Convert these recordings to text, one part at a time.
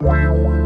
Wow.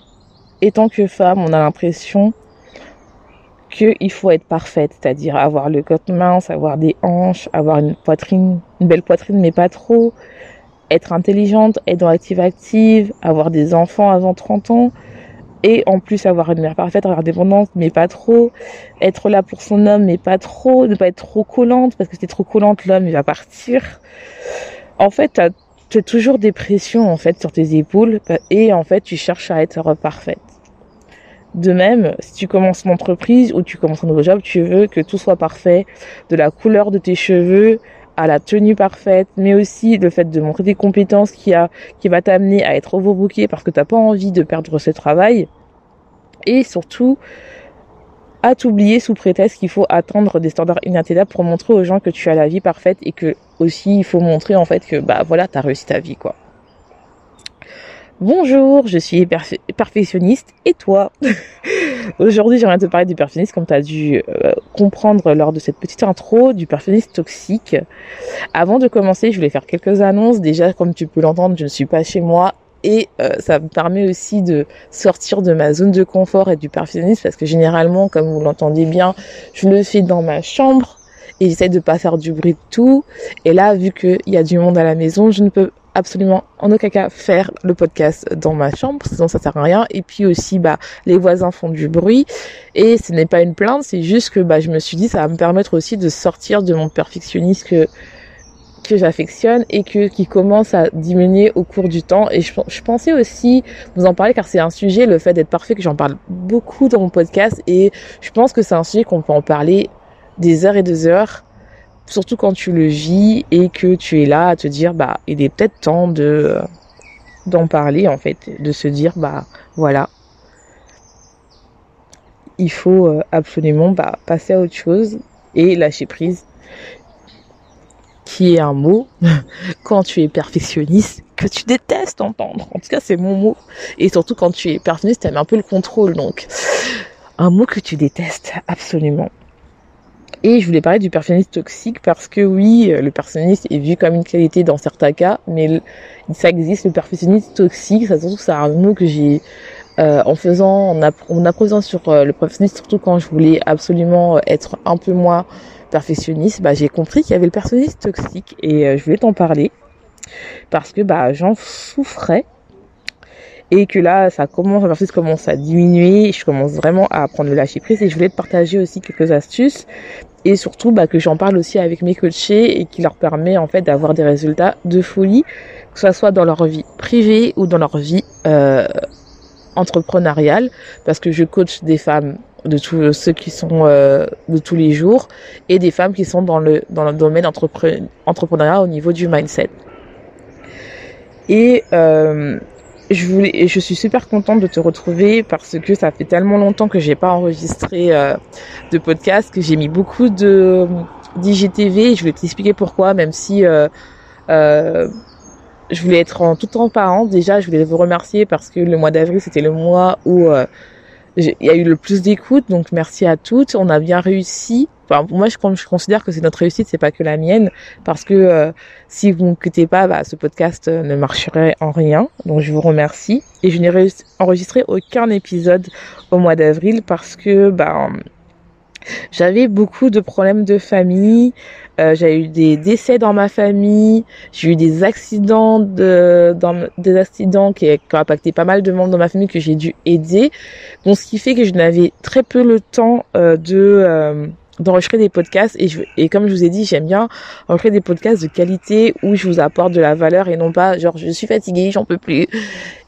Étant que femme, on a l'impression qu'il faut être parfaite, c'est-à-dire avoir le côte mince, avoir des hanches, avoir une poitrine, une belle poitrine, mais pas trop, être intelligente, être dans l'active active, avoir des enfants avant 30 ans, et en plus avoir une mère parfaite, avoir dépendance, mais pas trop, être là pour son homme, mais pas trop, ne pas être trop collante, parce que si t'es trop collante, l'homme, il va partir. En fait, tu as toujours des pressions en fait sur tes épaules et en fait tu cherches à être parfaite. De même, si tu commences une entreprise ou tu commences un nouveau job, tu veux que tout soit parfait, de la couleur de tes cheveux à la tenue parfaite, mais aussi le fait de montrer des compétences qui a qui va t'amener à être overbooké parce que t'as pas envie de perdre ce travail. Et surtout, à t'oublier sous prétexte qu'il faut attendre des standards inatteignables pour montrer aux gens que tu as la vie parfaite et que aussi il faut montrer en fait que bah voilà t'as réussi ta vie quoi. Bonjour, je suis perfectionniste et toi? Aujourd'hui j'aimerais te parler du perfectionniste comme tu as dû euh, comprendre lors de cette petite intro du perfectionniste toxique. Avant de commencer je voulais faire quelques annonces. Déjà comme tu peux l'entendre je ne suis pas chez moi et euh, ça me permet aussi de sortir de ma zone de confort et du perfectionnisme parce que généralement, comme vous l'entendez bien, je le fais dans ma chambre et j'essaie de pas faire du bruit de tout. Et là, vu qu'il y a du monde à la maison, je ne peux absolument en aucun cas faire le podcast dans ma chambre, sinon ça sert à rien. Et puis aussi, bah, les voisins font du bruit et ce n'est pas une plainte, c'est juste que bah, je me suis dit ça va me permettre aussi de sortir de mon perfectionnisme que j'affectionne et que qui commence à diminuer au cours du temps. Et je, pensais aussi vous en parler car c'est un sujet, le fait d'être parfait, que j'en parle beaucoup dans mon podcast et je pense que c'est un sujet qu'on peut en parler des heures et des heures, surtout quand tu le vis et que tu es là à te dire bah il est peut-être temps de d'en parler en fait, de se dire bah voilà. Il faut euh, absolument bah, passer à autre chose et lâcher prise qui est un mot, quand tu es perfectionniste, que tu détestes entendre. En tout cas, c'est mon mot. Et surtout quand tu es perfectionniste, tu aimes un peu le contrôle. Donc, un mot que tu détestes, absolument. Et je voulais parler du perfectionniste toxique parce que oui, le perfectionniste est vu comme une qualité dans certains cas, mais ça existe, le perfectionniste toxique, ça surtout c'est un mot que j'ai euh, en faisant, en, apprenant sur euh, le perfectionniste, surtout quand je voulais absolument être un peu moins perfectionniste, bah, j'ai compris qu'il y avait le perfectionniste toxique et euh, je voulais t'en parler parce que bah, j'en souffrais et que là ça commence, la commence à diminuer, je commence vraiment à prendre le lâcher prise et je voulais te partager aussi quelques astuces et surtout bah, que j'en parle aussi avec mes coachés et qui leur permet en fait d'avoir des résultats de folie, que ce soit dans leur vie privée ou dans leur vie euh, entrepreneuriale, parce que je coach des femmes de tous ceux qui sont euh, de tous les jours et des femmes qui sont dans le dans le domaine entrepreneuriat au niveau du mindset. Et euh, je voulais, je suis super contente de te retrouver parce que ça fait tellement longtemps que j'ai pas enregistré euh, de podcast que j'ai mis beaucoup de d'IGTV. Je voulais t'expliquer pourquoi, même si euh, euh, je voulais être en toute transparence. Déjà, je voulais vous remercier parce que le mois d'avril c'était le mois où il y a eu le plus d'écoute, donc merci à toutes. On a bien réussi. Enfin, moi, je, considère que c'est notre réussite, c'est pas que la mienne, parce que euh, si vous m'écoutez pas, bah, ce podcast euh, ne marcherait en rien. Donc, je vous remercie. Et je n'ai enregistré aucun épisode au mois d'avril parce que, bah, j'avais beaucoup de problèmes de famille. Euh, j'ai eu des décès dans ma famille. J'ai eu des accidents de, dans, des accidents qui, ont impacté pas mal de membres dans ma famille que j'ai dû aider. Donc, ce qui fait que je n'avais très peu le temps euh, de euh, d'enregistrer des podcasts et, je, et comme je vous ai dit j'aime bien enregistrer des podcasts de qualité où je vous apporte de la valeur et non pas genre je suis fatiguée j'en peux plus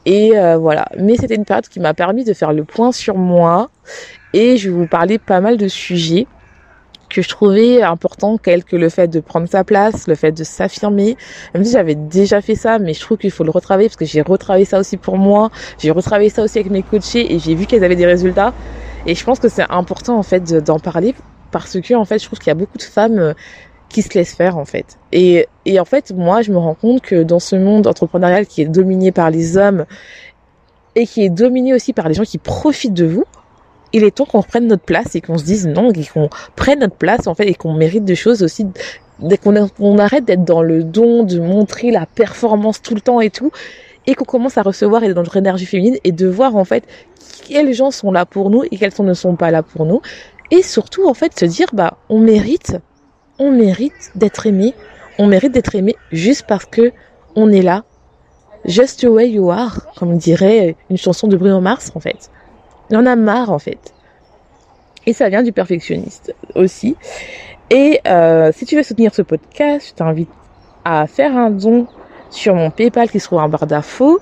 et euh, voilà mais c'était une période qui m'a permis de faire le point sur moi et je vais vous parler pas mal de sujets que je trouvais importants, tels que le fait de prendre sa place, le fait de s'affirmer. Même si j'avais déjà fait ça, mais je trouve qu'il faut le retravailler parce que j'ai retravaillé ça aussi pour moi, j'ai retravaillé ça aussi avec mes coachés et j'ai vu qu'elles avaient des résultats. Et je pense que c'est important en fait d'en parler parce que en fait, je trouve qu'il y a beaucoup de femmes euh, qui se laissent faire en fait. Et, et en fait, moi, je me rends compte que dans ce monde entrepreneurial qui est dominé par les hommes et qui est dominé aussi par les gens qui profitent de vous, il est temps qu'on reprenne notre place et qu'on se dise non, qu'on prenne notre place en fait et qu'on mérite des choses aussi, qu'on on arrête d'être dans le don, de montrer la performance tout le temps et tout, et qu'on commence à recevoir et dans notre énergie féminine et de voir en fait quels gens sont là pour nous et quels ne sont pas là pour nous. Et surtout en fait se dire bah on mérite, on mérite d'être aimé, on mérite d'être aimé juste parce que on est là, just the way you are, comme dirait une chanson de Bruno Mars en fait. Il en a marre en fait. Et ça vient du perfectionniste aussi. Et euh, si tu veux soutenir ce podcast, je t'invite à faire un don sur mon PayPal qui se trouve en barre d'infos.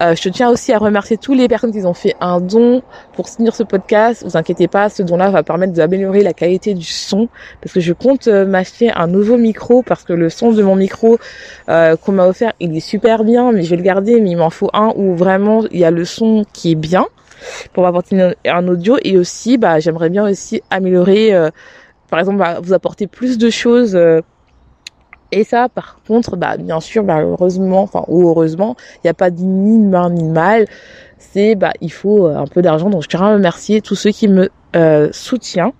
Euh, je tiens aussi à remercier toutes les personnes qui ont fait un don pour soutenir ce podcast. Vous inquiétez pas, ce don-là va permettre d'améliorer la qualité du son parce que je compte euh, m'acheter un nouveau micro parce que le son de mon micro euh, qu'on m'a offert, il est super bien, mais je vais le garder, mais il m'en faut un où vraiment il y a le son qui est bien pour apporter un audio. Et aussi bah j'aimerais bien aussi améliorer euh, par exemple bah, vous apporter plus de choses euh, et ça par contre bah bien sûr malheureusement enfin ou heureusement il n'y a pas ni de mal ni de mal. C'est bah il faut euh, un peu d'argent. Donc je tiens à remercier tous ceux qui me soutiennent.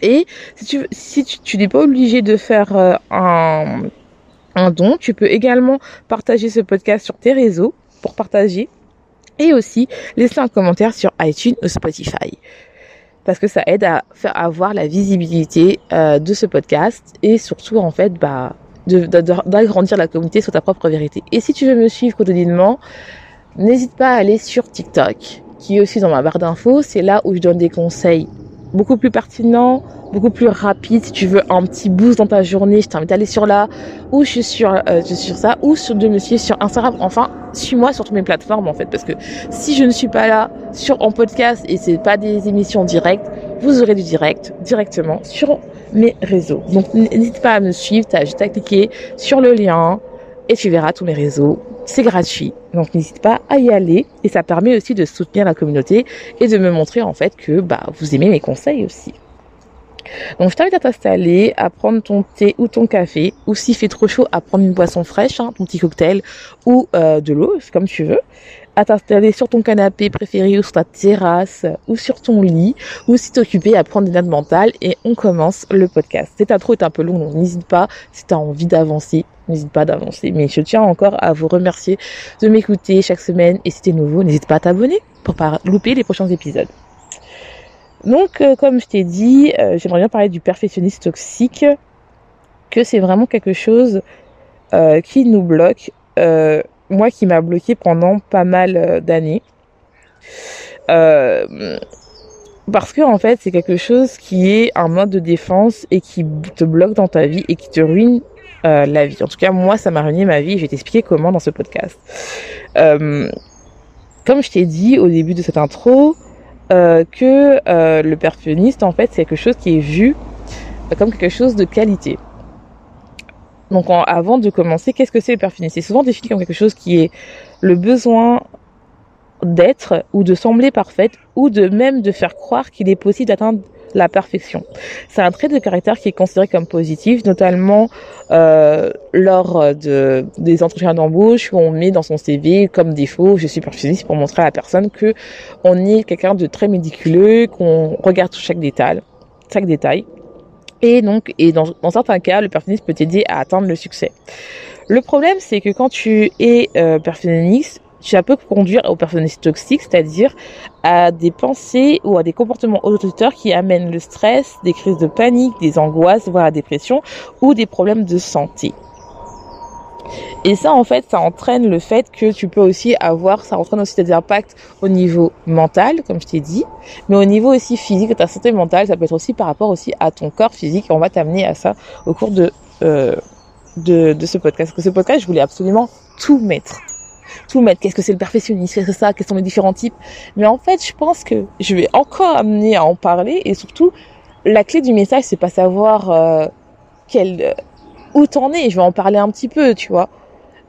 Et si tu si tu n'es pas obligé de faire un un don tu peux également partager ce podcast sur tes réseaux pour partager et aussi laisser un commentaire sur iTunes ou Spotify parce que ça aide à faire avoir la visibilité euh, de ce podcast et surtout en fait bah d'agrandir la communauté sur ta propre vérité. Et si tu veux me suivre quotidiennement, n'hésite pas à aller sur TikTok, qui est aussi dans ma barre d'infos. C'est là où je donne des conseils beaucoup plus pertinents, beaucoup plus rapide. Si tu veux un petit boost dans ta journée, je t'invite à aller sur là, ou je suis sur, euh, je suis sur ça, ou sur de me suivre sur Instagram. Enfin, suis-moi sur toutes mes plateformes en fait, parce que si je ne suis pas là sur en podcast et c'est pas des émissions directes, vous aurez du direct directement sur mes réseaux. Donc n'hésite pas à me suivre, t'as juste à cliquer sur le lien et tu verras tous mes réseaux. C'est gratuit, donc n'hésite pas à y aller et ça permet aussi de soutenir la communauté et de me montrer en fait que bah vous aimez mes conseils aussi. Donc je t'invite à t'installer, à prendre ton thé ou ton café, ou s'il fait trop chaud, à prendre une boisson fraîche, hein, ton petit cocktail, ou euh, de l'eau, comme tu veux, à t'installer sur ton canapé préféré ou sur ta terrasse, ou sur ton lit, ou si t'es occupé à prendre des notes mentales, et on commence le podcast. Cette intro est un peu longue, donc n'hésite pas, si tu as envie d'avancer, n'hésite pas d'avancer. Mais je tiens encore à vous remercier de m'écouter chaque semaine, et si t'es nouveau, n'hésite pas à t'abonner pour pas louper les prochains épisodes. Donc, euh, comme je t'ai dit, euh, j'aimerais bien parler du perfectionniste toxique, que c'est vraiment quelque chose euh, qui nous bloque. moi, qui m'a bloqué pendant pas mal d'années. parce que en fait, c'est quelque chose qui est un mode de défense et qui te bloque dans ta vie et qui te ruine la vie. En tout cas, moi, ça m'a ruiné ma vie. Je vais t'expliquer comment dans ce podcast. comme je t'ai dit au début de cette intro, euh, que euh, le perfectionniste, en fait, c'est quelque chose qui est vu comme quelque chose de qualité. Donc, avant de commencer, qu'est-ce que c'est le perfectionniste C'est souvent défini comme quelque chose qui est le besoin d'être ou de sembler parfaite ou de même de faire croire qu'il est possible d'atteindre la perfection. C'est un trait de caractère qui est considéré comme positif, notamment euh, lors de, des entretiens d'embauche où on met dans son CV comme défaut je suis perfectionniste pour montrer à la personne que on est quelqu'un de très médiculeux, qu'on regarde chaque détail, chaque détail. Et donc, et dans, dans certains cas, le perfectionniste peut t'aider à atteindre le succès. Le problème, c'est que quand tu es euh, perfectionniste, ça peut conduire au personnalité toxique, c'est-à-dire à des pensées ou à des comportements autoriteurs qui amènent le stress, des crises de panique, des angoisses, voire la dépression ou des problèmes de santé. Et ça, en fait, ça entraîne le fait que tu peux aussi avoir, ça entraîne aussi des impacts au niveau mental, comme je t'ai dit, mais au niveau aussi physique, ta santé mentale, ça peut être aussi par rapport aussi à ton corps physique. Et on va t'amener à ça au cours de, euh, de ce podcast. Parce que ce podcast, je voulais absolument tout mettre tout mettre. Qu'est-ce que c'est le perfectionnisme? Qu'est-ce que ça? Quels sont les différents types? Mais en fait, je pense que je vais encore amener à en parler et surtout, la clé du message, c'est pas savoir euh, quel, euh, où t'en es. Je vais en parler un petit peu, tu vois.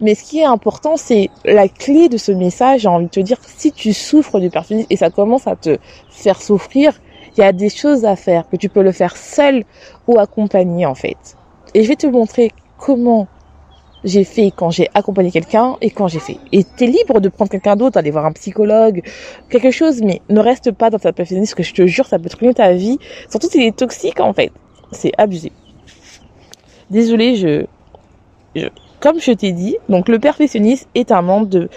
Mais ce qui est important, c'est la clé de ce message. J'ai envie de te dire, si tu souffres du perfectionnisme et ça commence à te faire souffrir, il y a des choses à faire que tu peux le faire seul ou accompagné en fait. Et je vais te montrer comment j'ai fait quand j'ai accompagné quelqu'un et quand j'ai fait. Et t'es libre de prendre quelqu'un d'autre, aller voir un psychologue, quelque chose, mais ne reste pas dans ta perfectionnisme, que je te jure, ça peut ruiner ta vie. Surtout si est toxique, en fait. C'est abusé. Désolée, je, je, comme je t'ai dit, donc le perfectionnisme est un mode de,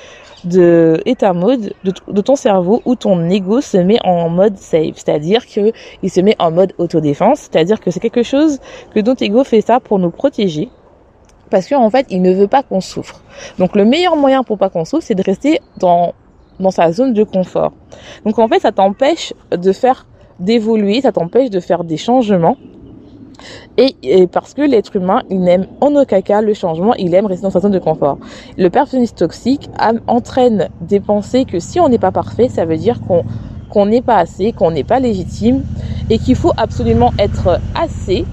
de est un mode de, ton cerveau où ton ego se met en mode safe, c'est-à-dire que il se met en mode autodéfense, c'est-à-dire que c'est quelque chose que notre ego fait ça pour nous protéger parce qu'en fait, il ne veut pas qu'on souffre. Donc le meilleur moyen pour pas qu'on souffre, c'est de rester dans dans sa zone de confort. Donc en fait, ça t'empêche de faire d'évoluer, ça t'empêche de faire des changements. Et, parce que l'être humain, il n'aime en aucun cas le changement, il aime rester dans sa zone de confort. Le perfectionniste toxique entraîne des pensées que si on n'est pas parfait, ça veut dire qu'on qu'on n'est pas assez, qu'on n'est pas légitime et qu'il faut absolument être assez,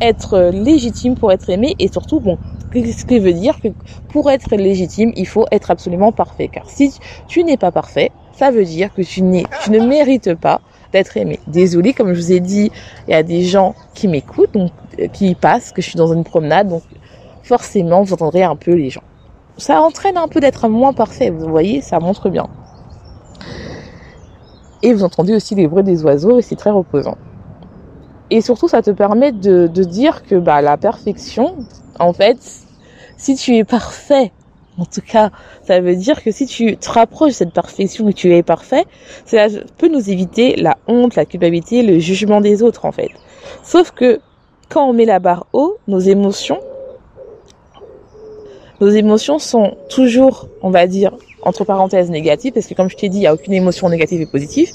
être légitime pour être aimé et surtout bon ce qui veut dire que pour être légitime, il faut être absolument parfait. Car si tu n'es pas parfait, ça veut dire que tu, ne mérites pas d'être aimé. Désolé, comme je vous ai dit, il y a des gens qui m'écoutent, donc euh, qui passent, que je suis dans une promenade, donc forcément vous entendrez un peu les gens. Ça entraîne un peu d'être moins parfait, vous voyez, ça montre bien. Et vous entendez aussi les bruits des oiseaux et c'est très reposant. Et surtout, ça te permet de, de dire que bah, la perfection, en fait, si tu es parfait, en tout cas, ça veut dire que si tu te rapproches de cette perfection et tu es parfait, cela peut nous éviter la honte, la culpabilité, le jugement des autres, en fait. Sauf que quand on met la barre haut, nos émotions, nos émotions sont toujours, on va dire, entre parenthèses négatives, parce que comme je t'ai dit, il n'y a aucune émotion négative et positive,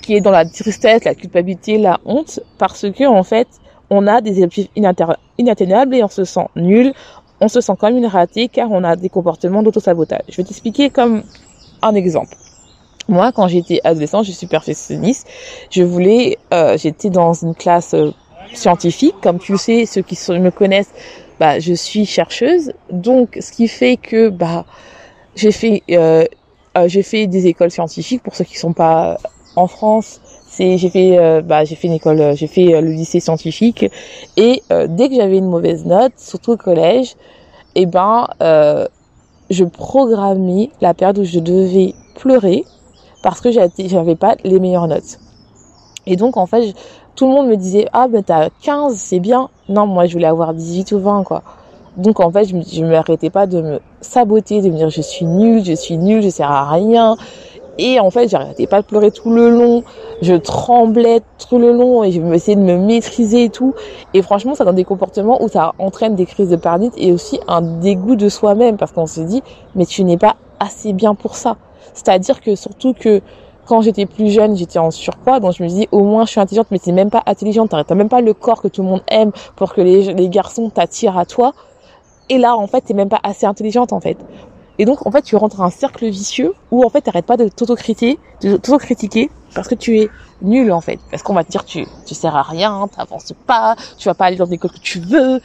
qui est dans la tristesse, la culpabilité, la honte, parce que, en fait, on a des objectifs inatteignables et on se sent nul, on se sent comme une ratée car on a des comportements d'autosabotage. Je vais t'expliquer comme un exemple. Moi, quand j'étais adolescent, je suis perfectionniste. Je voulais, euh, j'étais dans une classe euh, scientifique, comme tu sais, ceux qui me connaissent, bah, je suis chercheuse. Donc, ce qui fait que, bah, j'ai fait, euh, euh j'ai fait des écoles scientifiques pour ceux qui sont pas en France j'ai fait euh, bah j'ai fait une école euh, j'ai fait euh, le lycée scientifique. Et dès que j'avais une mauvaise note surtout au collège et eh ben je programmais la période où je devais pleurer parce que j'avais pas les meilleures notes. Et donc en fait tout le monde me disait ah ben t'as 15 c'est bien non moi je voulais avoir 18 ou 20 quoi. Donc en fait je je m'arrêtais pas de me saboter de me dire je suis nulle je suis nulle je sers à rien et en fait, j'arrêtais pas de pleurer tout le long. Je tremblais tout le long et je essayais de me maîtriser et tout. Et franchement, ça donne des comportements où ça entraîne des crises de panique et aussi un dégoût de soi-même parce qu'on se dit, mais tu n'es pas assez bien pour ça. C'est-à-dire que surtout que quand j'étais plus jeune, j'étais en surpoids, donc je me dis au moins je suis intelligente, mais c'est même pas intelligente. T'as même pas le corps que tout le monde aime pour que les, les garçons t'attirent à toi. Et là, en fait, t'es même pas assez intelligente, en fait. Et donc, en fait, tu rentres dans un cercle vicieux où, en fait, t'arrêtes pas de t'autocritiquer, de t'autocritiquer parce que tu es nul, en fait. Parce qu'on va te dire, tu, tu sers à rien, t'avances pas, tu vas pas aller dans l'école que tu veux.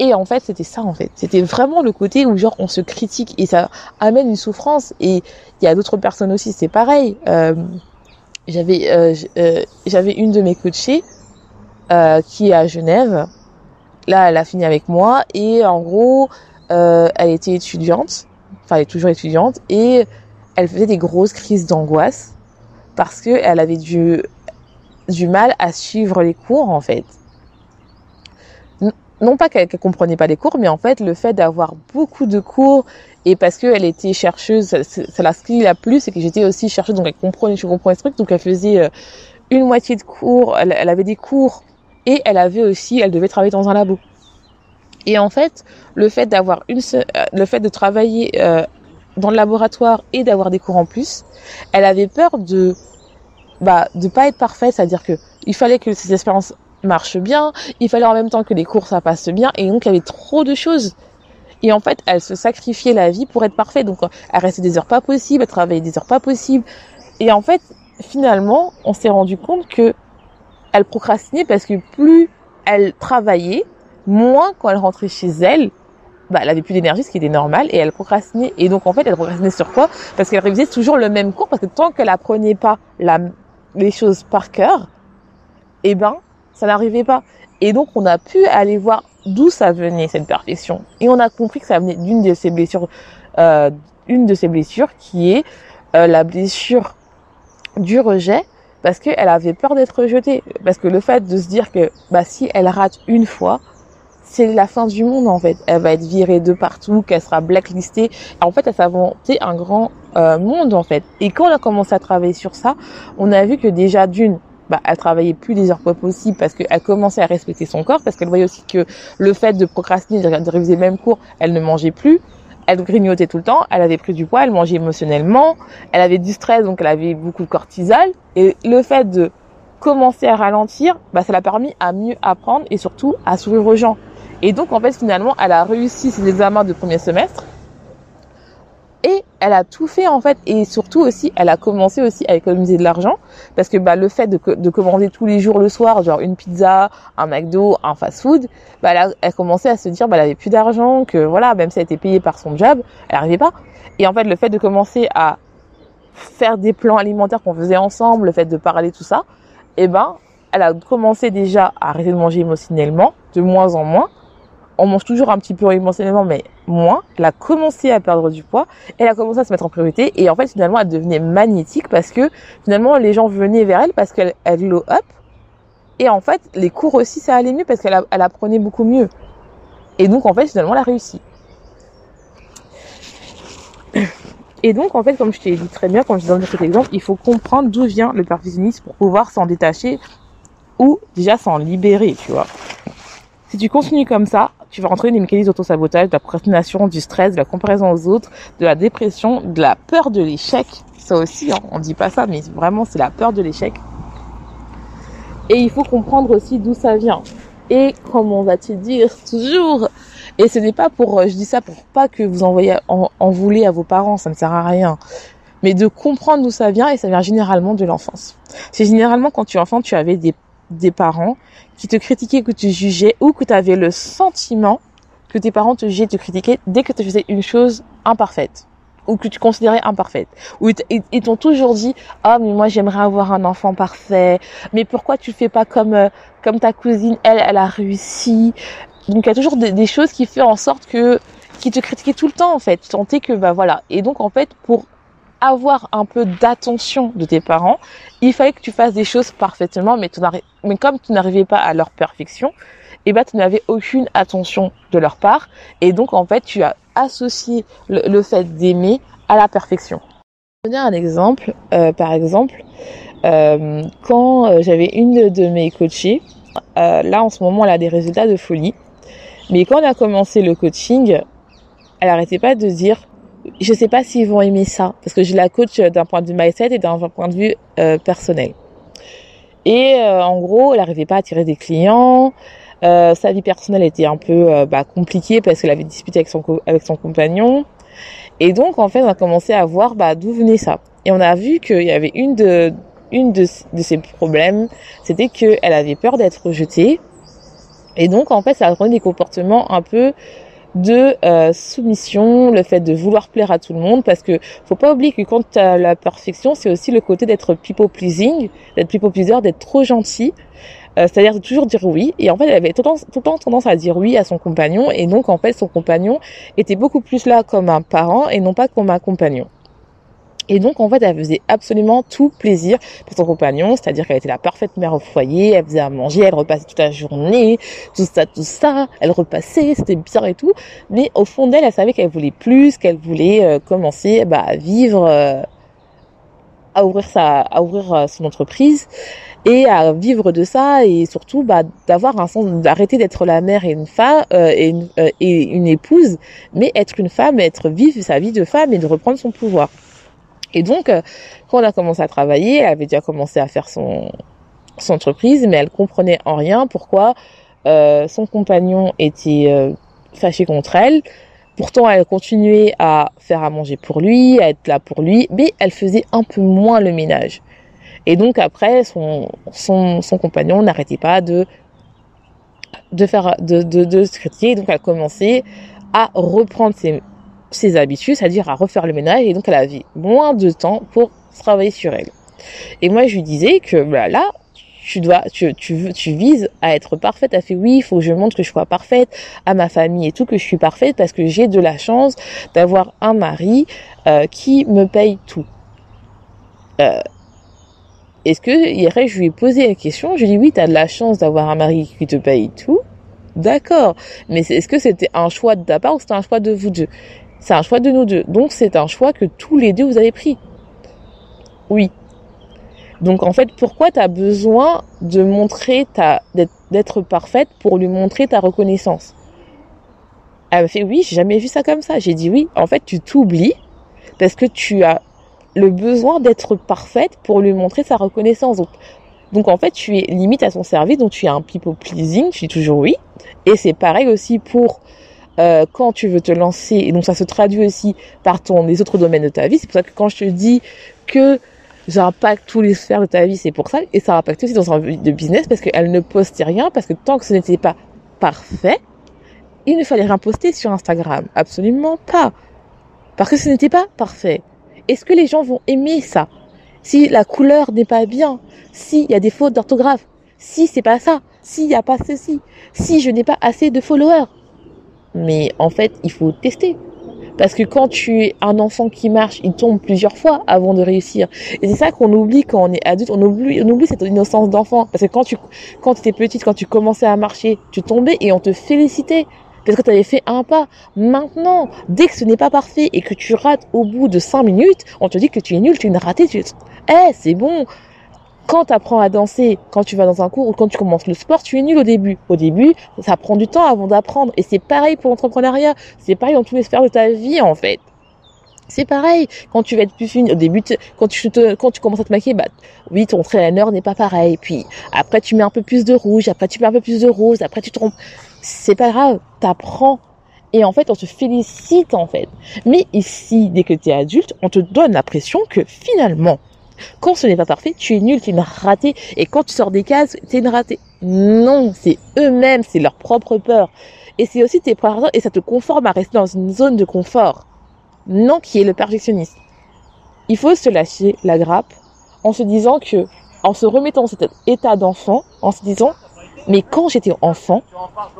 Et en fait, c'était ça, en fait. C'était vraiment le côté où, genre, on se critique et ça amène une souffrance. Et il y a d'autres personnes aussi, c'est pareil. Euh, j'avais, euh, euh, j'avais une de mes coachées, euh, qui est à Genève. Là, elle a fini avec moi et en gros, euh, elle était étudiante enfin elle est toujours étudiante, et elle faisait des grosses crises d'angoisse parce que elle avait du, du mal à suivre les cours en fait. non pas qu'elle ne comprenait pas les cours, mais en fait le fait d'avoir beaucoup de cours et parce qu'elle était chercheuse, ça, la ce l'a plu, c'est que j'étais aussi chercheuse, donc elle comprenait, je comprenais ce truc, donc elle faisait euh, une moitié de cours, elle, elle, avait des cours et elle avait aussi, elle devait travailler dans un labo. Et en fait, le fait d'avoir une, euh, le fait de travailler euh, dans le laboratoire et d'avoir des cours en plus, elle avait peur de, bah, de pas être parfaite, c'est-à-dire que il fallait que ces expériences marchent bien, il fallait en même temps que les cours ça passe bien, et donc il y avait trop de choses. Et en fait, elle se sacrifiait la vie pour être parfaite. Donc, elle restait des heures pas possibles, elle travaillait des heures pas possibles. Et en fait, finalement, on s'est rendu compte que elle procrastinait parce que plus elle travaillait, moins quand elle rentrait chez elle, bah, elle avait plus d'énergie, ce qui était normal, et elle procrastinait. Et donc, en fait, elle procrastinait sur quoi? Parce qu'elle révisait toujours le même cours, parce que tant qu'elle apprenait pas la, les choses par cœur, eh ben, ça n'arrivait pas. Et donc, on a pu aller voir d'où ça venait, cette perfection. Et on a compris que ça venait d'une de ces blessures, euh, une de ces blessures qui est euh, la blessure du rejet, parce qu'elle avait peur d'être rejetée. Parce que le fait de se dire que bah, si elle rate une fois, c'est la fin du monde en fait. Elle va être virée de partout, qu'elle sera blacklistée. En fait, elle s'est inventée un grand euh, monde en fait. Et quand on a commencé à travailler sur ça, on a vu que déjà d'une, bah, elle travaillait plus des heures pas possibles parce qu'elle commençait à respecter son corps, parce qu'elle voyait aussi que le fait de procrastiner, de réviser le même cours, elle ne mangeait plus, elle grignotait tout le temps, elle avait pris du poids, elle mangeait émotionnellement, elle avait du stress, donc elle avait beaucoup de cortisol, et le fait de commencer à ralentir, bah, ça l'a permis à mieux apprendre et surtout à sourire aux gens. Et donc, en fait, finalement, elle a réussi ses examens de premier semestre, et elle a tout fait en fait. Et surtout aussi elle a commencé aussi à économiser de l'argent. Parce que bah le fait de, de commander tous les jours le soir genre une pizza un McDo un fast food bah elle a, elle commençait à se dire bah elle avait plus d'argent que voilà même si elle était payée par son job elle arrivait pas. Et en fait le fait de commencer à faire des plans alimentaires qu'on faisait ensemble le fait de parler tout ça eh ben elle a commencé déjà à arrêter de manger émotionnellement de moins en moins on mange toujours un petit peu émotionnellement, mais moins. Elle a commencé à perdre du poids. Elle a commencé à se mettre en priorité. Et en fait, finalement, elle devenait magnétique parce que finalement, les gens venaient vers elle parce qu'elle elle glow up. Et en fait, les cours aussi, ça allait mieux parce qu'elle elle apprenait beaucoup mieux. Et donc, en fait, finalement, elle a réussi. Et donc, en fait, comme je t'ai dit très bien, quand je donne cet exemple, il faut comprendre d'où vient le perfectionnisme pour pouvoir s'en détacher ou déjà s'en libérer, tu vois. Si tu continues comme ça, tu vas rentrer dans des mécanismes d'autosabotage, de la procrastination, du stress, de la comparaison aux autres, de la dépression, de la peur de l'échec. Ça aussi, hein, on dit pas ça, mais vraiment c'est la peur de l'échec. Et il faut comprendre aussi d'où ça vient. Et comment va-t-il dire toujours? Et ce n'est pas pour, euh, je dis ça pour pas que vous envoyez en, en voulez à vos parents, ça ne sert à rien. Mais de comprendre d'où ça vient et ça vient généralement de l'enfance. C'est généralement quand tu es enfant, tu avais des des parents qui te critiquaient, que tu jugeais ou que tu avais le sentiment que tes parents te jugeaient, te critiquaient dès que tu faisais une chose imparfaite ou que tu considérais imparfaite. Ou ils t'ont toujours dit "Ah mais moi j'aimerais avoir un enfant parfait, mais pourquoi tu fais pas comme euh, comme ta cousine, elle elle a réussi?" Donc il y a toujours des, choses qui font en sorte que qui te critiquaient tout le temps en fait, tu que bah voilà. Et donc en fait pour avoir un peu d'attention de tes parents, il fallait que tu fasses des choses parfaitement, mais, comme tu n'arrivais pas à leur perfection, eh ben, tu n'avais aucune attention de leur part. Et donc, en fait, tu as associé le, fait d'aimer à la perfection. Je vais donner un exemple. Euh, par exemple, euh, quand euh, j'avais une de mes coachées, là, en ce moment, elle a des résultats de folie. Mais quand on a commencé le coaching, elle n'arrêtait pas de dire je sais pas s'ils vont aimer ça parce que je la coach euh, d'un point de vue mindset et d'un point de vue euh, personnel. Et euh, en gros, elle n'arrivait pas à attirer des clients. sa vie personnelle était un peu bah, compliquée parce qu'elle avait disputé avec son avec son compagnon. Et donc en fait, on a commencé à voir bah, d'où venait ça. Et on a vu qu'il y avait une de une de, ses problèmes, c'était qu'elle avait peur d'être rejetée. Et donc en fait, ça a donné des comportements un peu de euh, soumission, le fait de vouloir plaire à tout le monde, parce que faut pas oublier que quand tu la perfection, c'est aussi le côté d'être people pleasing, d'être people pleaser, d'être trop gentil, euh, c'est-à-dire de toujours dire oui. Et en fait, elle avait tout le, temps, tout le temps tendance à dire oui à son compagnon, et donc en fait, son compagnon était beaucoup plus là comme un parent et non pas comme un compagnon. Et donc, en fait, elle faisait absolument tout plaisir pour son compagnon, c'est-à-dire qu'elle était la parfaite mère au foyer, elle faisait à manger, elle repassait toute la journée, tout ça, tout ça, elle repassait, c'était bien et tout. Mais au fond d'elle, elle savait qu'elle voulait plus, qu'elle voulait euh, commencer bah, à vivre, euh, à ouvrir sa, à ouvrir euh, son entreprise et à vivre de ça et surtout bah, d'avoir un sens, d'arrêter d'être la mère et une femme et, une, et une épouse, mais être une femme, être vivre sa vie de femme et de reprendre son pouvoir. Et donc, euh, quand on a commencé à travailler, elle avait déjà commencé à faire son, entreprise, mais elle comprenait en rien pourquoi euh, son compagnon était euh, fâché contre elle. Pourtant, elle continuait à faire à manger pour lui, à être là pour lui, mais elle faisait un peu moins le ménage. Et donc après, son, compagnon n'arrêtait pas de de faire de, de, de se critiquer. Donc elle a commencé à reprendre ses, ses habitudes, c'est-à-dire à refaire le ménage, et donc elle avait moins de temps pour travailler sur elle. Et moi, je lui disais que bah, là, tu dois, tu, tu, tu vises à être parfaite. Elle fait oui, il faut que je montre que je sois parfaite à ma famille et tout, que je suis parfaite parce que j'ai de la chance d'avoir un mari euh, qui me paye tout. Euh, est-ce que hier je lui ai posé la question, je lui ai dit oui, tu as de la chance d'avoir un mari qui te paye tout. D'accord, mais est-ce que c'était un choix de ta part ou c'était un choix de vous deux? C'est un choix de nous deux. Donc c'est un choix que tous les deux vous avez pris. Oui. Donc en fait, pourquoi tu as besoin de montrer ta d'être parfaite pour lui montrer ta reconnaissance? Elle m'a fait oui, j'ai jamais vu ça comme ça. J'ai dit oui, en fait, tu t'oublies parce que tu as le besoin d'être parfaite pour lui montrer sa reconnaissance. Donc, en fait, tu es limite à son service, donc tu es un people pleasing, je dis toujours oui. Et c'est pareil aussi pour euh, quand tu veux te lancer, et donc ça se traduit aussi par ton les autres domaines de ta vie. C'est pour ça que quand je te dis que j'impacte tous les sphères de ta vie, c'est pour ça, et ça impacte aussi dans un de business parce qu'elle ne postait rien, parce que tant que ce n'était pas parfait, il ne fallait rien poster sur Instagram, absolument pas, parce que ce n'était pas parfait. Est-ce que les gens vont aimer ça? Si la couleur n'est pas bien, s'il y a des fautes d'orthographe, si c'est pas ça, s'il n'y a pas ceci, si je n'ai pas assez de followers, mais en fait, il faut tester. Parce que quand tu es un enfant qui marche, il tombe plusieurs fois avant de réussir. Et c'est ça qu'on oublie quand on est adulte. On oublie, on oublie cette innocence d'enfant. Parce que quand tu, quand étais petite, quand tu commençais à marcher, tu tombais et on te félicitait. Parce que tu avais fait un pas. Maintenant, dès que ce n'est pas parfait et que tu rates au bout de cinq minutes, on te dit que tu es nul, tu es une ratée. Eh, c'est bon quand tu apprends à danser, quand tu vas dans un cours ou quand tu commences le sport, tu es nul au début. Au début, ça prend du temps avant d'apprendre. Et c'est pareil pour l'entrepreneuriat. C'est pareil dans tous les sphères de ta vie, en fait. C'est pareil. Quand tu vas être plus fine, au début, quand tu te, quand tu commences à te maquiller, bah, oui, ton trainer n'est pas pareil. Puis, après, tu mets un peu plus de rouge, après, tu mets un peu plus de rose, après, tu trompes. C'est pas grave. T'apprends. Et en fait, on te félicite, en fait. Mais ici, dès que tu es adulte, on te donne l'impression que finalement, quand ce n'est pas parfait, tu es nul, tu es une ratée. Et quand tu sors des cases, tu es une ratée. Non, c'est eux-mêmes, c'est leur propre peur. Et c'est aussi tes propres et ça te conforme à rester dans une zone de confort. Non, qui est le perfectionniste. Il faut se lâcher la grappe en se disant que, en se remettant dans cet état d'enfant, en se disant, mais quand j'étais enfant,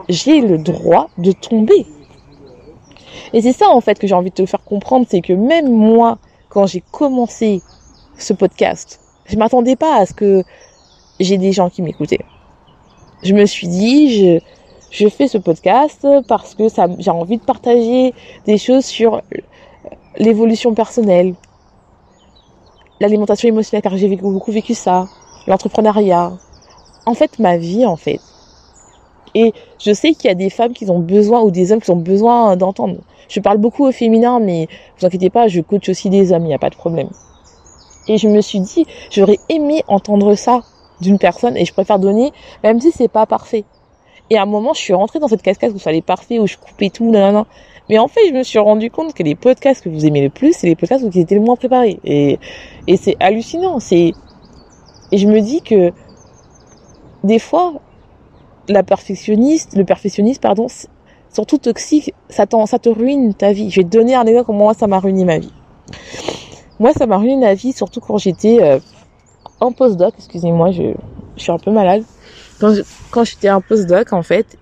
j'ai le droit de tomber. Et c'est ça, en fait, que j'ai envie de te faire comprendre, c'est que même moi, quand j'ai commencé ce podcast. Je m'attendais pas à ce que j'ai des gens qui m'écoutaient. Je me suis dit, je, fais ce podcast parce que j'ai envie de partager des choses sur l'évolution personnelle, l'alimentation émotionnelle, car j'ai beaucoup vécu ça, l'entrepreneuriat. En fait, ma vie, en fait. Et je sais qu'il y a des femmes qui ont besoin, ou des hommes qui ont besoin d'entendre. Je parle beaucoup au féminin, mais vous inquiétez pas, je coach aussi des hommes, il n'y a pas de problème. Et je me suis dit, j'aurais aimé entendre ça d'une personne et je préfère donner, même si c'est pas parfait. Et à un moment, je suis rentrée dans cette cascade où ça allait parfait, où je coupais tout, nanana. Mais en fait, je me suis rendu compte que les podcasts que vous aimez le plus, c'est les podcasts où ils étaient le moins préparés. Et, c'est hallucinant. C'est, et je me dis que, des fois, la perfectionniste, le perfectionniste, pardon, surtout toxique, ça, ça te ruine ta vie. Je vais te donner un exemple comment moi ça m'a ruiné ma vie. Moi, ça m'a ruiné la vie, surtout quand j'étais euh, en postdoc. Excusez-moi, je, je, suis un peu malade. Quand, quand j'étais en postdoc, en fait,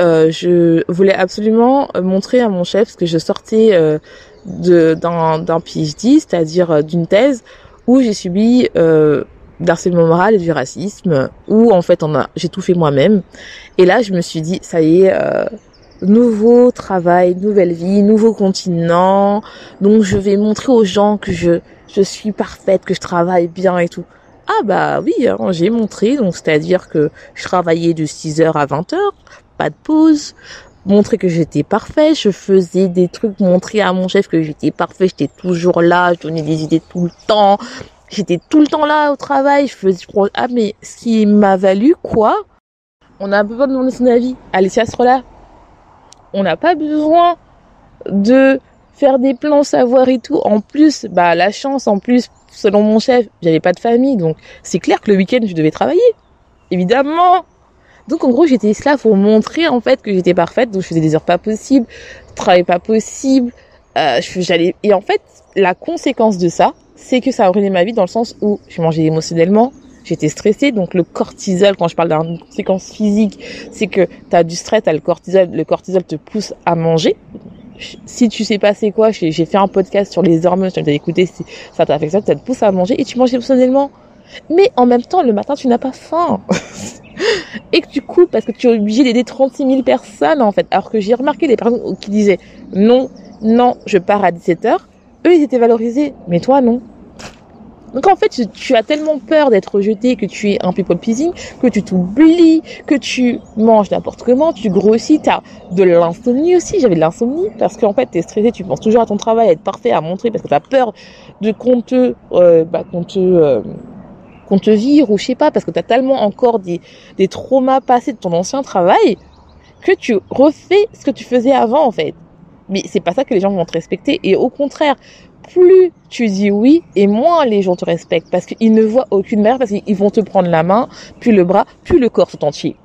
euh, je voulais absolument montrer à mon chef, parce que je sortais euh, d'un PhD, c'est-à-dire euh, d'une thèse où j'ai subi euh, d'harcèlement moral et du racisme, où en fait j'ai tout fait moi-même. Et là, je me suis dit, ça y est, euh, nouveau travail, nouvelle vie, nouveau continent. Donc je vais montrer aux gens que je je suis parfaite, que je travaille bien et tout. Ah bah oui, hein, j'ai montré, donc c'est-à-dire que je travaillais de 6h à 20h, pas de pause, montrer que j'étais parfait, je faisais des trucs, montrer à mon chef que j'étais parfait, j'étais toujours là, je donnais des idées tout le temps, j'étais tout le temps là au travail, je faisais, ah mais ce qui m'a valu quoi? On a besoin de demander son avis. Alicia sera là. On n'a pas besoin de faire des plans, savoir et tout. En plus, bah la chance, en plus, selon mon chef, j'avais pas de famille, donc c'est clair que le week-end je devais travailler. Évidemment. Donc en gros, j'étais là pour montrer en fait que j'étais parfaite. Donc je faisais des heures pas possibles, travail pas possible. Euh, j'allais et en fait, la conséquence de ça, c'est que ça a ruiné ma vie dans le sens où je mangeais émotionnellement, j'étais stressée. Donc le cortisol, quand je parle d'une conséquence physique, c'est que tu as du stress, tu le cortisol. Le cortisol te pousse à manger. Si tu sais pas c'est quoi, j'ai fait un podcast sur les hormones, tu as écouté si ça t'affecte ça, te pousse à manger et tu manges émotionnellement. Mais en même temps, le matin, tu n'as pas faim. et que tu coupes parce que tu es obligé d'aider 36 000 personnes en fait. Alors que j'ai remarqué les personnes qui disaient non, non, je pars à 17h, eux ils étaient valorisés, mais toi non. Donc en fait, tu as tellement peur d'être rejeté que tu es un people pleasing, que tu t'oublies, que tu manges n'importe comment, tu grossis, tu as de l'insomnie aussi. J'avais de l'insomnie parce qu'en fait, tu es stressé, tu penses toujours à ton travail, à être parfait, à montrer parce que tu as peur de qu'on te, euh, bah, qu'on te, euh, qu'on te vire ou je sais pas, parce que tu as tellement encore des, des traumas passés de ton ancien travail que tu refais ce que tu faisais avant en fait. Mais c'est pas ça que les gens vont te respecter. Et au contraire, plus tu dis oui et moins les gens te respectent parce qu'ils ne voient aucune manière parce qu'ils vont te prendre la main, puis le bras, puis le corps tout entier.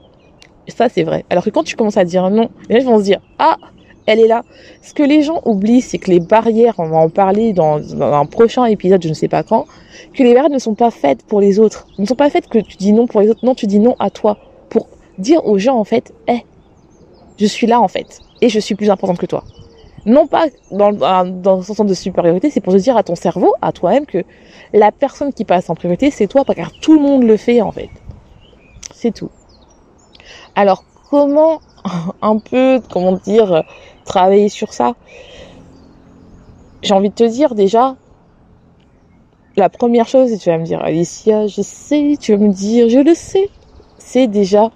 Ça, c'est vrai. Alors que quand tu commences à dire non, les gens vont se dire, ah, elle est là. Ce que les gens oublient, c'est que les barrières, on va en parler dans, un prochain épisode, je ne sais pas quand, que les barrières ne sont pas faites pour les autres. Ne sont pas faites que tu dis non pour les autres. Non, tu dis non à toi. Pour dire aux gens, en fait, hé, je suis là, en fait. Et je suis plus importante que toi. Non pas dans, dans sens de supériorité, c'est pour te dire à ton cerveau, à toi-même, que la personne qui passe en priorité, c'est toi, car tout le monde le fait, en fait. C'est tout. Alors, comment un peu, comment dire, travailler sur ça? J'ai envie de te dire déjà, la première chose, et tu vas me dire, Alicia, je sais, tu vas me dire, je le sais, c'est déjà,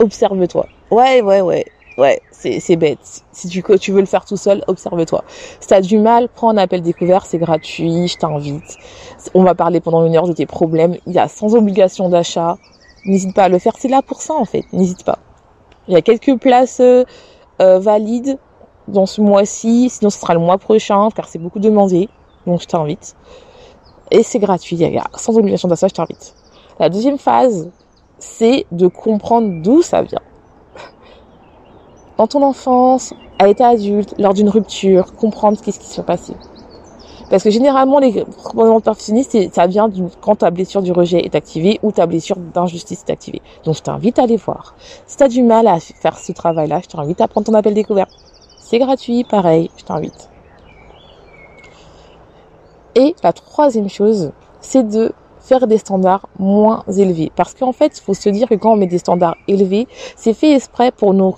observe-toi. Ouais, ouais, ouais, ouais, c'est bête. Si tu, tu veux le faire tout seul, observe-toi. Si tu as du mal, prends un appel découvert, c'est gratuit, je t'invite. On va parler pendant une heure de tes problèmes. Il y a sans obligation d'achat. N'hésite pas à le faire, c'est là pour ça en fait, n'hésite pas. Il y a quelques places euh, euh, valides dans ce mois-ci, sinon ce sera le mois prochain, car c'est beaucoup demandé, donc je t'invite. Et c'est gratuit, il y a, sans obligation d'achat, je t'invite. La deuxième phase, c'est de comprendre d'où ça vient. Dans ton enfance, à l'état adulte, lors d'une rupture, comprendre ce qui s'est passé. Parce que généralement, les comportements perfectionnistes, ça vient quand ta blessure du rejet est activée ou ta blessure d'injustice est activée. Donc, je t'invite à aller voir. Si tu du mal à faire ce travail-là, je t'invite à prendre ton appel découvert. C'est gratuit, pareil, je t'invite. Et la troisième chose, c'est de faire des standards moins élevés. Parce qu'en fait, il faut se dire que quand on met des standards élevés, c'est fait exprès pour nous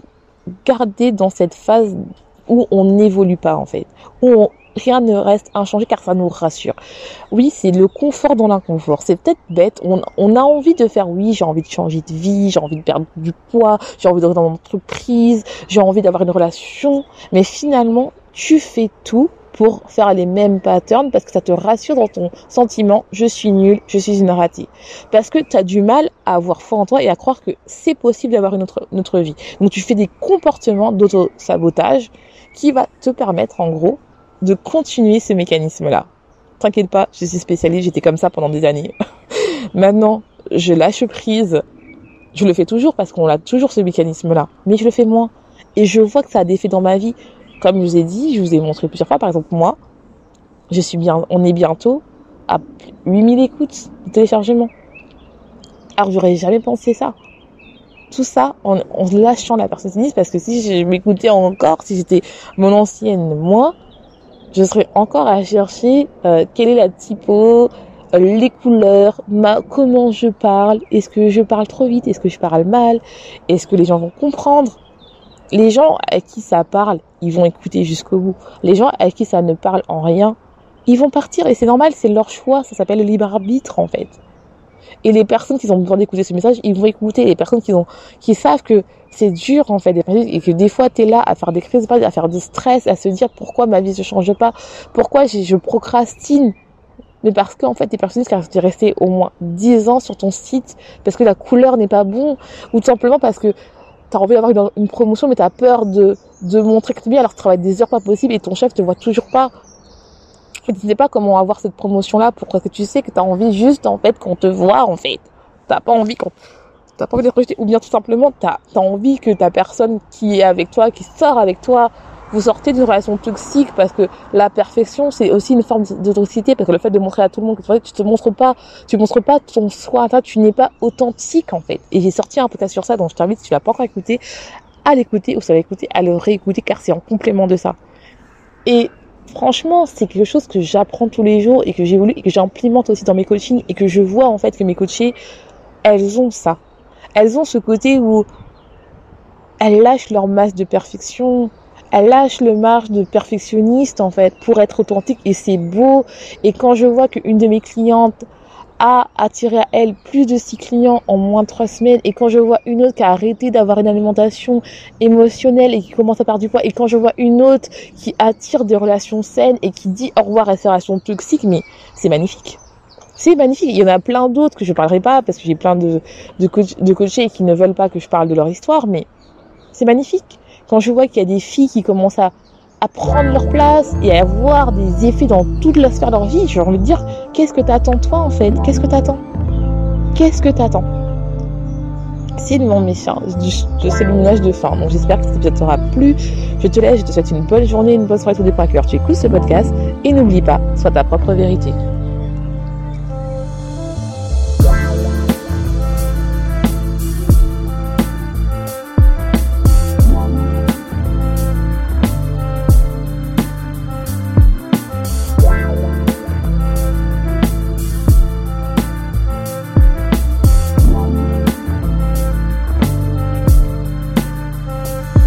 garder dans cette phase où on n'évolue pas en fait, où rien ne reste inchangé car ça nous rassure. Oui, c'est le confort dans l'inconfort. C'est peut-être bête. On, on, a envie de faire, oui, j'ai envie de changer de vie, j'ai envie de perdre du poids, j'ai envie de dans mon entreprise, j'ai envie d'avoir une relation. Mais finalement, tu fais tout pour faire les mêmes patterns parce que ça te rassure dans ton sentiment je suis nul, je suis une ratée. Parce que tu as du mal à avoir foi en toi et à croire que c'est possible d'avoir une autre, une autre vie. Donc tu fais des comportements d'auto-sabotage qui va te permettre en gros de continuer ce mécanisme-là. T'inquiète pas, je suis spécialiste, j'étais comme ça pendant des années. Maintenant, je lâche prise. Je le fais toujours parce qu'on a toujours ce mécanisme-là, mais je le fais moins. Et je vois que ça a des effets dans ma vie. Comme je vous ai dit, je vous ai montré plusieurs fois, par exemple, moi, je suis bien, on est bientôt à 8000 écoutes de téléchargement. Alors, j'aurais jamais pensé ça. Tout ça en, en lâchant la personnalité parce que si je m'écoutais encore, si j'étais mon ancienne moi, je serai encore à chercher euh, quelle est la typo, euh, les couleurs, ma, comment je parle, est-ce que je parle trop vite, est-ce que je parle mal, est-ce que les gens vont comprendre. Les gens à qui ça parle, ils vont écouter jusqu'au bout. Les gens à qui ça ne parle en rien, ils vont partir et c'est normal, c'est leur choix, ça s'appelle le libre arbitre en fait. Et les personnes qui ont besoin d'écouter ce message, ils vont écouter. Les personnes qui ont, qui savent que c'est dur en fait, et que des fois tu es là à faire des crises, à faire du stress, à se dire pourquoi ma vie ne change pas, pourquoi je procrastine. Mais parce qu'en fait, t'es personnalistes qui es resté au moins 10 ans sur ton site, parce que la couleur n'est pas bon, ou tout simplement parce que tu as envie d'avoir une, promotion, mais tu as peur de, montrer que tu es bien, alors tu travailles des heures pas possibles et ton chef te voit toujours pas tu ne sais pas comment avoir cette promotion là pour que tu sais que tu as envie juste en fait qu'on te voit en fait. T'as pas envie qu'on t'as pas envie d'être rejeté ou bien tout simplement t'as as envie que ta personne qui est avec toi, qui sort avec toi, vous sortez d'une relation toxique parce que la perfection c'est aussi une forme de toxicité parce que le fait de montrer à tout le monde que tu te montres pas, tu montres pas ton soi, tu n'es pas authentique en fait. Et j'ai sorti un podcast sur ça donc je t'invite si tu l'as pas encore écouté à l'écouter ou ça va écouter à le réécouter car c'est en complément de ça. Et franchement, c'est quelque chose que j'apprends tous les jours et que j'évolue et que j'implémente aussi dans mes coachings et que je vois en fait que mes coachées, elles ont ça. Elles ont ce côté où elles lâchent leur masse de perfection, elles lâchent le marge de perfectionniste en fait pour être authentique et c'est beau. Et quand je vois qu'une de mes clientes a attiré à elle plus de six clients en moins de trois semaines et quand je vois une autre qui a arrêté d'avoir une alimentation émotionnelle et qui commence à perdre du poids et quand je vois une autre qui attire des relations saines et qui dit au revoir à ses relations toxiques mais c'est magnifique. C'est magnifique. Il y en a plein d'autres que je parlerai pas parce que j'ai plein de de, de coachés qui ne veulent pas que je parle de leur histoire mais c'est magnifique quand je vois qu'il y a des filles qui commencent à prendre leur place et à avoir des effets dans toute la sphère de leur vie, j'ai envie de dire, qu'est-ce que t'attends toi en fait? Qu'est-ce que t'attends? Qu'est-ce que t'attends? C'est mon message, c'est le message de fin. Donc j'espère que cet épisode t'aura plu. Je te laisse, je te souhaite une bonne journée, une bonne soirée tout dépend à cœur. Tu écoutes ce podcast et n'oublie pas, sois ta propre vérité.